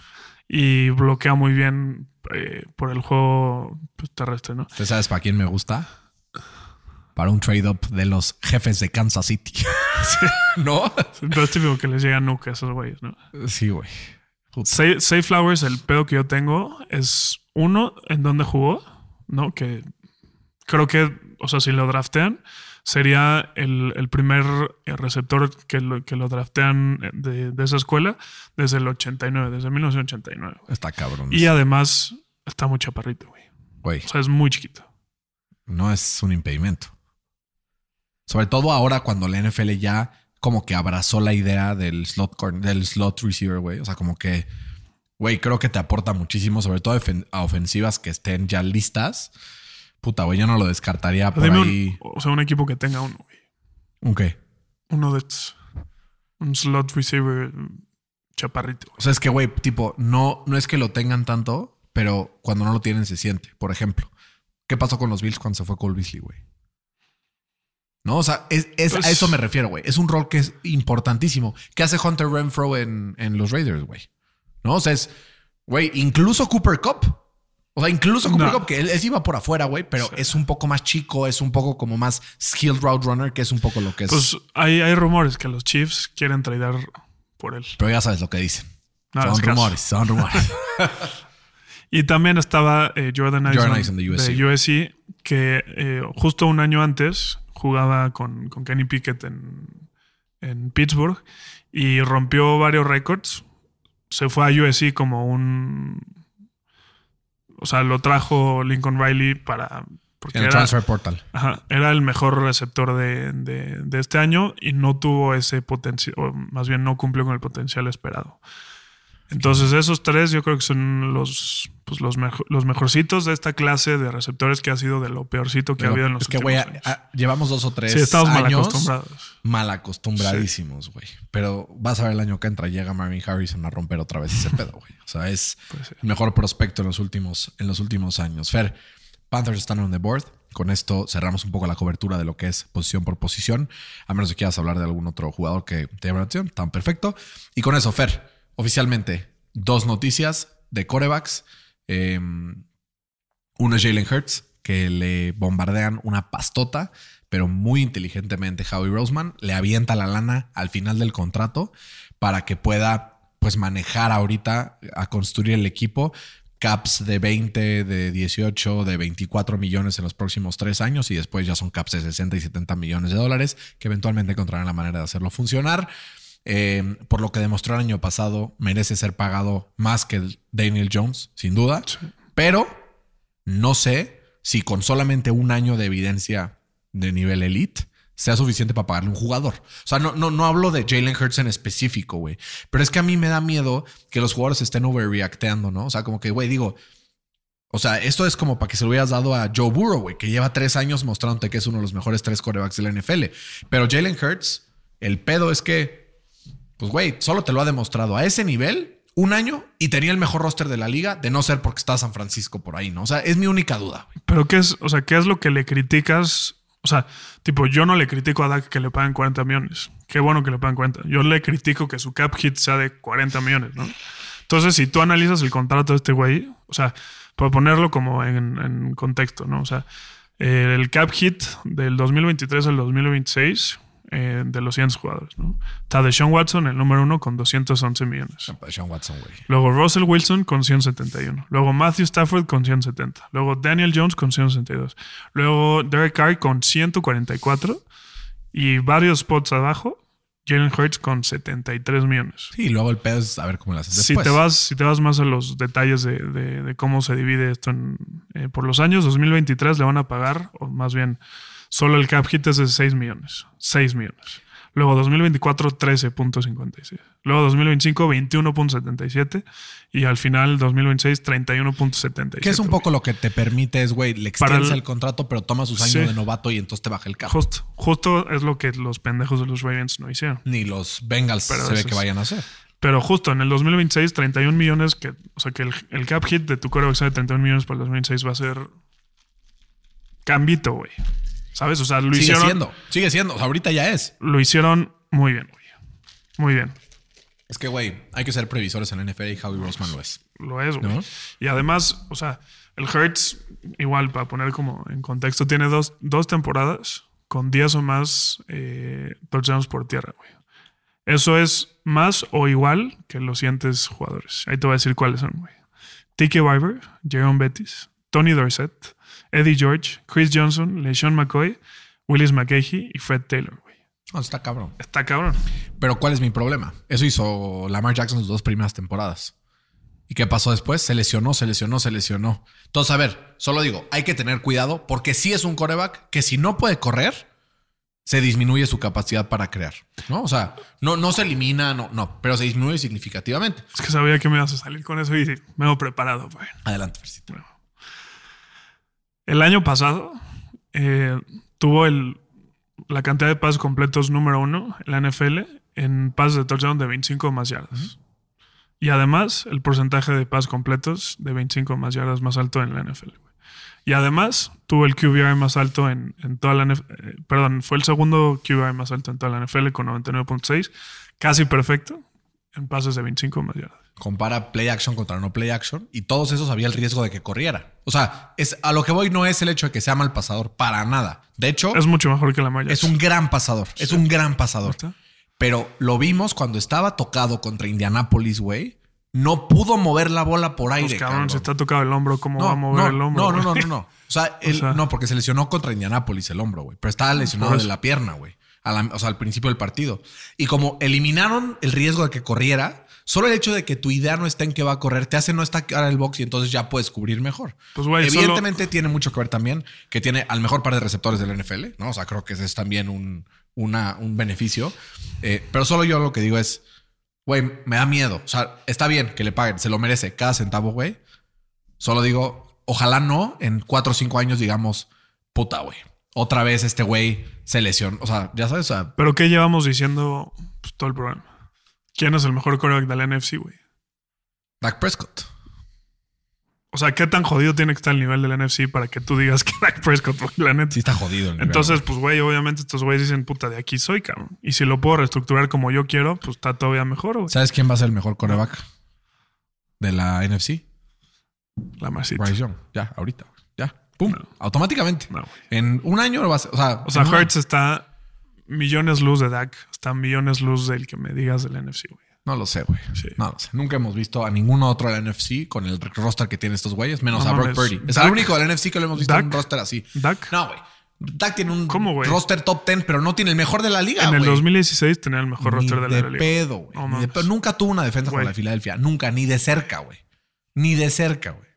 y bloquea muy bien eh, por el juego pues, terrestre, ¿no? ¿Tú sabes para quién me gusta? Para un trade-up de los jefes de Kansas City. ¿No? Pero es típico que les llega nuca a esos güeyes, ¿no? Sí, güey. Say, Say Flowers, el pedo que yo tengo es uno en donde jugó, ¿no? Que creo que, o sea, si lo draftean, sería el, el primer eh, receptor que lo, que lo draftean de, de esa escuela desde el 89, desde 1989. güey. Está cabrón. Y además está muy chaparrito, güey. Güey, O sea, es muy chiquito. no es un impedimento. Sobre todo ahora cuando la NFL ya como que abrazó la idea del slot, corner- del slot receiver, güey. O sea, como que, güey, creo que te aporta muchísimo, sobre todo a ofensivas que estén ya listas. Puta, güey, yo no lo descartaría por Dime un- ahí. o sea, un equipo que tenga uno, güey. ¿Un qué? Uno de estos. Un slot receiver chaparrito. güey. O sea, es que, güey, tipo, no, no es que lo tengan tanto, pero cuando no lo tienen se siente. Por ejemplo, ¿qué pasó con los Bills cuando se fue Cole Beasley, güey? No, o sea, es, es- Pues- a eso me refiero, güey. Es un rol que es importantísimo. ¿Qué hace Hunter Renfro en, en los Raiders, güey? No, o sea, es, güey, incluso Cooper Cup. O sea, incluso Cooper No. Que él, él iba por afuera, güey, pero es un poco más chico, es un poco como más skilled route runner, que es un poco lo que es. Pues hay, hay rumores que los Chiefs quieren tradear por él. pero ya sabes lo que dicen. No son rumores, son rumores. Y también estaba eh, Jordan Addison, Jordan Addison de USC. USC, que eh, justo un año antes jugaba con, con Kenny Pickett en, en Pittsburgh y rompió varios récords. Se fue a USC como un... O sea, lo trajo Lincoln Riley para... Porque el era, transfer portal. ajá, era el mejor receptor de, de- de este año y no tuvo ese potencial, o más bien no cumplió con el potencial esperado. Entonces, esos tres yo creo que son los, pues, los, mejo- los mejorcitos de esta clase de receptores que ha sido de lo peorcito que Pero ha habido en los es que, últimos años. a- llevamos dos o tres sí, estamos mal años acostumbrados. mal acostumbradísimos, güey. Pero vas a ver el año que entra, llega Marvin Harrison a romper otra vez ese pedo, güey. O sea, es Pues sí. el mejor prospecto en los últimos, en los últimos años. Fer, Panthers están on the board. Con esto cerramos un poco la cobertura de lo que es posición por posición. A menos que quieras hablar de algún otro jugador que te llame la atención. Tan perfecto. Y con eso, Fer, oficialmente, dos noticias de corebacks. Eh, uno es Jalen Hurts, que le bombardean una pastota, pero muy inteligentemente Howie Roseman le avienta la lana al final del contrato para que pueda pues manejar ahorita a construir el equipo caps de 20, de 18, de 24 millones en los próximos tres años y después ya son caps de 60 y 70 millones de dólares que eventualmente encontrarán la manera de hacerlo funcionar. Eh, por lo que demostró el año pasado, merece ser pagado más que el Daniel Jones, sin duda. Pero no sé si con solamente un año de evidencia de nivel elite sea suficiente para pagarle un jugador. O sea, no, no, no hablo de Jalen Hurts en específico, güey. Pero es que a mí me da miedo que los jugadores estén overreacteando, ¿no? O sea, como que, güey, digo, O sea, esto es como para que se lo hubieras dado a Joe Burrow, güey, que lleva tres años mostrándote que es uno de los mejores tres corebacks de la NFL. Pero Jalen Hurts, el pedo es que, pues, güey, solo te lo ha demostrado a ese nivel un año y tenía el mejor roster de la liga, de no ser porque está San Francisco por ahí, ¿no? O sea, es mi única duda. Pero ¿qué es, o sea, qué es lo que le criticas? O sea, tipo, yo no le critico a Dak que le paguen 40 millones. Qué bueno que le paguen 40. Yo le critico que su cap hit sea de 40 millones, ¿no? Entonces, si tú analizas el contrato de este güey, o sea, para ponerlo como en, contexto, ¿no? O sea, el cap hit del 2023 al 2026 eh, de los 100 jugadores, ¿no? Está de Sean Watson, el número uno, con 211 millones. Sean Watson, güey. Luego Russell Wilson con 171. Luego Matthew Stafford con 170. Luego Daniel Jones con 162. Luego Derek Carr con 144. Y varios spots abajo, Jalen Hurts con 73 millones. Sí, y luego el pedo es a ver cómo lo haces Si después. te, vas, si te vas más a los detalles de, de- de cómo se divide esto en, eh, por los años, 2023 le van a pagar, o más bien, solo el cap hit es de 6 millones. 6 millones. Luego 2024, 13.56. Luego 2025, 21.77. Y al final, 2026, 31.77. Que es un poco lo que te permite es, güey, le Para extiendes el- el... contrato, pero toma sus años Sí. de novato y entonces te baja el cap. Justo, justo es lo que los pendejos de los Ravens no hicieron. Ni los Bengals Pero se ve que vayan a hacer. Pero justo en el 2026, 31 millones, que, o sea que el, el cap hit de tu coreback sea de 31 millones para el 2026 va a ser cambito, güey. ¿Sabes? O sea, lo Sigue hicieron, siendo, sigue siendo. O sea, ahorita ya es. lo hicieron muy bien, güey. Muy bien. Es que, güey, hay que ser previsores en la NFL y Howie Roseman lo es. Lo es, güey. ¿No? Y además, o sea, el Hertz, igual, para poner como en contexto, tiene dos, dos temporadas con 10 o más eh, touchdowns por tierra, güey. Eso es más o igual que los siguientes jugadores. Ahí te voy a decir cuáles son, güey. Tiki Wyver, Jerome Bettis, Tony Dorsett, Eddie George, Chris Johnson, LeSean McCoy, Willis McKay y Fred Taylor, güey. Está cabrón. Está cabrón. Pero ¿cuál es mi problema? Eso hizo Lamar Jackson sus dos primeras temporadas. ¿Y qué pasó después? Se lesionó, se lesionó, se lesionó. Entonces, a ver, solo digo, hay que tener cuidado porque sí es un coreback que si no puede correr, se disminuye su capacidad para crear. ¿No? O sea, no, no se elimina, no, no, pero se disminuye significativamente. Es que sabía que me ibas a salir con eso y me he preparado. Adelante, Fercito. El año pasado eh, tuvo la cantidad de pases completos número uno en la NFL en pases de touchdown de 25 o más yardas. Y además, el porcentaje de pases completos de 25 o más yardas más alto en la NFL. Y además, tuvo el QBR más alto en, en toda la NFL. eh, perdón, fue el segundo QBR más alto en toda la NFL con 99.6. Casi perfecto en pases de 25 o más yardas. Compara play action contra no play action y todos esos había el riesgo de que corriera. O sea, es, a lo que voy no es el hecho de que sea mal pasador, para nada. De hecho, Es mucho mejor que la Maya. es un gran pasador. Es un gran pasador. ¿Está? Pero lo vimos cuando estaba tocado contra Indianapolis, güey. No pudo mover la bola por aire. Pues cabrón, cabrón. se está tocado el hombro, ¿cómo no, va a mover no, el hombro? No, no, no, no, no. O sea, él- sea- no, porque se lesionó contra Indianapolis el hombro, güey. Pero estaba lesionado Por de la pierna, güey. A la- o sea, al principio del partido. Y como eliminaron el riesgo de que corriera, solo el hecho de que tu idea no está en que va a correr te hace no estar en el box y entonces ya puedes cubrir mejor. Pues, solo- Evidentemente tiene mucho que ver también que tiene al mejor par de receptores del NFL, ¿no? O sea, creo que ese es también un, una- un beneficio. Eh, pero solo yo lo que digo es, güey, me da miedo. O sea, está bien que le paguen, se lo merece cada centavo, güey. Solo digo, ojalá no en cuatro o cinco años digamos, puta, güey. Otra vez este güey se lesionó. O sea, ya sabes, o sea, Pero ¿qué llevamos diciendo pues, todo el programa? ¿Quién es el mejor quarterback de la NFC, güey? Dak Prescott. O sea, ¿qué tan jodido tiene que estar el nivel de la NFC para que tú digas que Dak Prescott, güey, la neta? Sí está jodido. el nivel, Entonces, pues, güey, obviamente estos güeyes dicen, puta, de aquí soy, cabrón. Y si lo puedo reestructurar como yo quiero, pues está todavía mejor, güey. ¿sabes quién va a ser el mejor coreback de la NFC? La masita. Bryce Young. Ya, ahorita. Güey. Pum. No. Automáticamente. No, güey. En un año lo vas a. O sea, O sea. Hertz está millones luz de Dak, está millones luz del que me digas del NFC, güey. No lo sé, güey. Sí. No lo sé. Nunca hemos visto a ninguno otro de la NFC con el roster que tienen estos güeyes, menos No a Brock. Purdy. Es el único de la NFC que lo hemos visto en un roster así. Dak, No, güey. Dak tiene un ¿Cómo, güey? roster top 10, pero no tiene el mejor de la liga, en el güey. 2016 tenía el mejor Ni roster de la liga. pedo, güey. No Ni de pedo. Nunca tuvo una defensa Güey. con la de Filadelfia. Nunca, ni de cerca, güey. Ni de cerca, güey.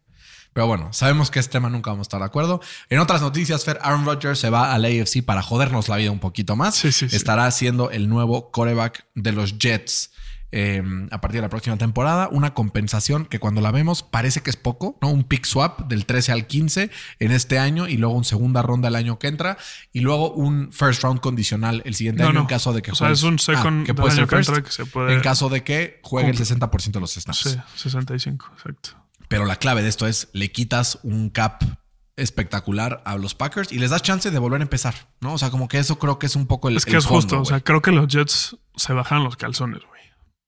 Pero bueno, sabemos que este tema nunca vamos a estar de acuerdo. En otras noticias, Fer, Aaron Rodgers se va al AFC para jodernos la vida un poquito más. Sí, sí, sí. Estará siendo el nuevo coreback de los Jets. eh, a partir de la próxima temporada. Una compensación que cuando la vemos parece que es poco, ¿no? Un pick swap del 13 al 15 en este año y luego un segunda ronda el año que entra y luego un first round condicional el siguiente No, año no. en caso de que O sea, juegue- es un second Ah, que del puede año ser que first, entra que se puede- en caso de que juegue el 60% de los snaps. Sí, 65, exacto. Pero la clave de esto es le quitas un cap espectacular a los Packers y les das chance de volver a empezar, ¿no? O sea, como que eso creo que es un poco el Es que el es justo. o sea, creo que los Jets se bajan los calzones, güey.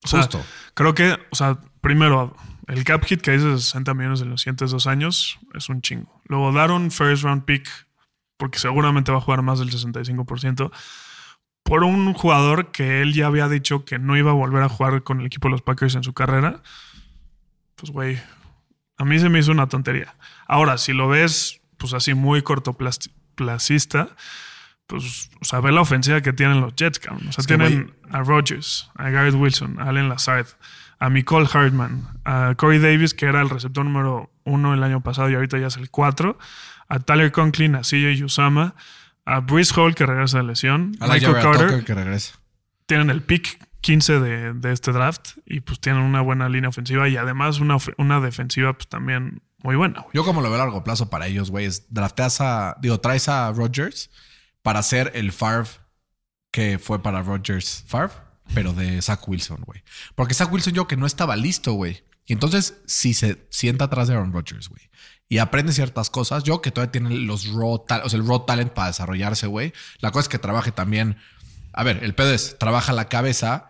O sea, Justo. Creo que, o sea, primero, el cap hit que dice de 60 millones en los siguientes dos años es un chingo. Luego dar un first round pick, porque seguramente va a jugar más del 65%, por un jugador que él ya había dicho que no iba a volver a jugar con el equipo de los Packers en su carrera. Pues, güey, a mí se me hizo una tontería. Ahora, si lo ves, pues así muy cortoplacista, pues, o sea, ve la ofensiva que tienen los Jets, cabrón. O sea, Es que, tienen a Rodgers, a Garrett Wilson, a Allen Lazard, a Nicole Hartman, a Corey Davis, que era el receptor número uno el año pasado y ahorita ya es el cuatro, a Tyler Conklin, a CJ Usama, a Brees Hall, que regresa de lesión, A Michael Carter. Tucker que regresa. Tienen el pick 15 de, de este draft y pues tienen una buena línea ofensiva y además una, una defensiva pues también muy buena. Yo como lo veo a largo plazo para ellos, güey, es drafteas a, digo, traes a Rodgers para hacer el Favre que fue para Rodgers Favre, pero de Zach Wilson, güey. Porque Zach Wilson yo que no estaba listo, güey. Y entonces, si se sienta atrás de Aaron Rodgers, güey, y aprende ciertas cosas, yo que todavía tiene los raw, tal- o sea, el raw talent para desarrollarse, güey. La cosa es que trabaje también. A ver, el pedo es, trabaja la cabeza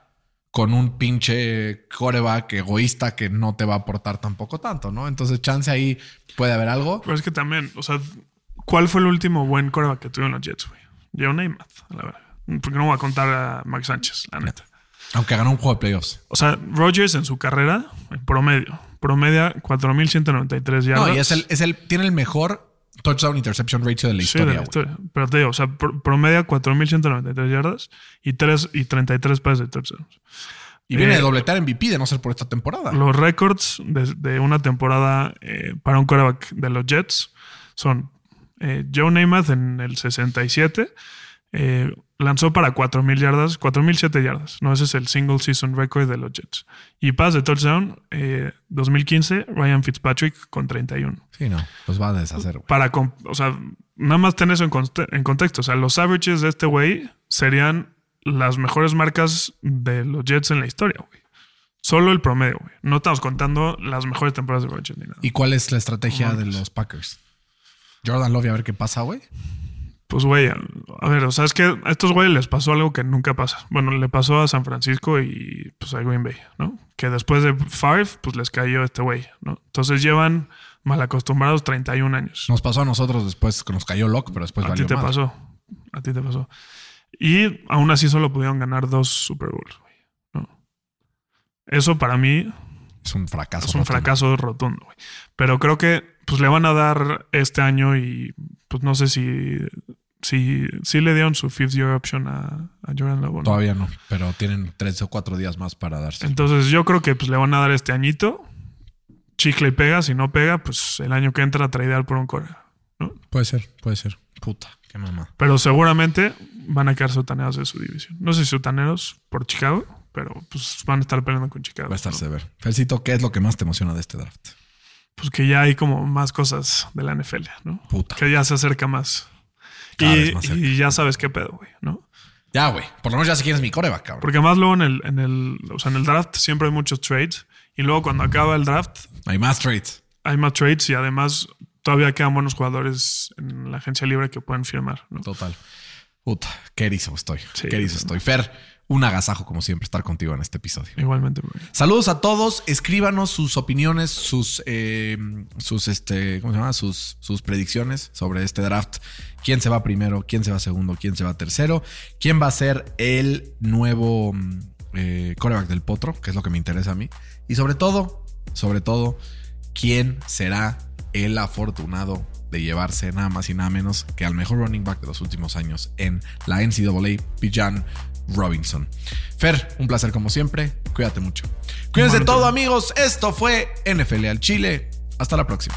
con un pinche coreback egoísta que no te va a aportar tampoco tanto, ¿no? Entonces, chance ahí puede haber algo. Pero es que también, o sea, ¿cuál fue el último buen coreback que tuvieron los Jets, güey? Namath, a la verdad. Porque no voy a contar a Max Sánchez, la neta. Aunque ganó un juego de playoffs. O sea, Rodgers en su carrera, en promedio, promedia 4.193 yardas. No, y es el, es el, tiene el mejor touchdown interception ratio de la Sí, historia, de la güey. historia. Pero te digo, o sea, pro- promedia 4.193 yardas y, 3, y 33 pases de touchdowns. Y viene Eh, de dobletear MVP de no ser por esta temporada. Los récords de, de una temporada eh, para un quarterback de los Jets son eh, Joe Namath en el 67 eh, lanzó para 4.000 yardas, 4.007 yardas. No, ese es el single season record de los Jets. Y pass de touchdown, eh, 2015, Ryan Fitzpatrick con 31. Sí, no, los va a deshacer, güey. Para, o sea, nada más ten eso en, conte- en contexto. O sea, los averages de este güey serían las mejores marcas de los Jets en la historia, güey. Solo el promedio, güey. No estamos contando las mejores temporadas de Rodgers ni nada. ¿Y cuál es la estrategia No de los Packers? Jordan Love, a ver qué pasa, güey. Pues, güey, a a ver, o sea, es que a estos güeyes les pasó algo que nunca pasa. Bueno, le pasó a San Francisco y pues a Green Bay, ¿no? Que después de Favre, pues les cayó este güey, ¿no? Entonces llevan mal acostumbrados 31 años. Nos pasó a nosotros después que nos cayó Locke, pero después a ti valió te madre. pasó. A ti te pasó. Y aún así solo pudieron ganar dos Super Bowls, güey. ¿no? Eso para mí Es un fracaso. es un rotundo. fracaso rotundo, güey. Pero creo que pues le van a dar este año y pues no sé si si, si le dieron su fifth year option a, a Jordan Love. no. Todavía no, pero tienen tres o cuatro días más para darse. Entonces yo creo que pues le van a dar este añito. Chicle y pega. Si no pega, pues el año que entra a tradear por un core. Puede ser, puede ser. Puta, qué mamá. Pero seguramente van a quedar sotaneados de su división. No sé si sotaneros por Chicago, pero pues van a estar peleando con Chicago. Va a estar ¿no? severo. Felcito, ¿qué es lo que más te emociona de este draft? Pues que ya hay como más cosas de la NFL, ¿no? Puta. Que ya se acerca más. Y, más y ya sabes qué pedo, güey, ¿no? Ya, güey. Por lo menos ya sé quién es mi coreback, cabrón. Porque más luego en el, en el, o sea, en el draft siempre hay muchos trades. Y luego cuando acaba el draft, Hay más trades. hay más trades y además todavía quedan buenos jugadores en la agencia libre que pueden firmar, ¿no? Total. Puta, qué erizo estoy. Sí. qué erizo estoy. Fer, un agasajo como siempre estar contigo en este episodio. Igualmente, güey. Saludos a todos. Escríbanos sus opiniones, sus, eh, sus, este, ¿cómo se llama? Sus, sus predicciones sobre este draft. ¿Quién se va primero? ¿Quién se va segundo? ¿Quién se va tercero? ¿Quién va a ser el nuevo eh, coreback del potro? Que es lo que me interesa a mí. Y sobre todo, sobre todo, ¿quién será el afortunado de llevarse nada más y nada menos que al mejor running back de los últimos años en la NCAA, Bijan Robinson. Fer, un placer como siempre. Cuídate mucho. Cuídense Igualmente. todo, amigos. Esto fue NFL al Chile. Hasta la próxima.